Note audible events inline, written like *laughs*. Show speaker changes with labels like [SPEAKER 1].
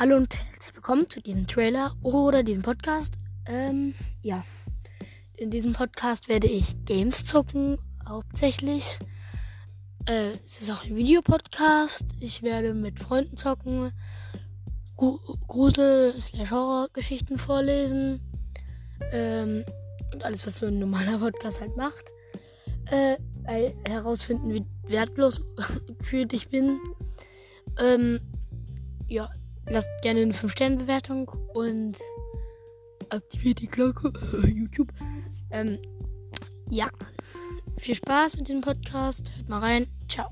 [SPEAKER 1] Hallo und herzlich willkommen zu diesem Trailer oder diesem Podcast. Ähm, ja. In diesem Podcast werde ich Games zocken, hauptsächlich. Äh, es ist auch ein Videopodcast. Ich werde mit Freunden zocken, Grusel-Horror-Geschichten vorlesen. Ähm, und alles, was so ein normaler Podcast halt macht. Äh, herausfinden, wie wertlos *laughs* für dich bin. Ähm, ja, lasst gerne eine 5-Sterne-Bewertung und aktiviert die Glocke. *laughs* YouTube. Ähm, ja. Viel Spaß mit dem Podcast. Hört mal rein. Ciao.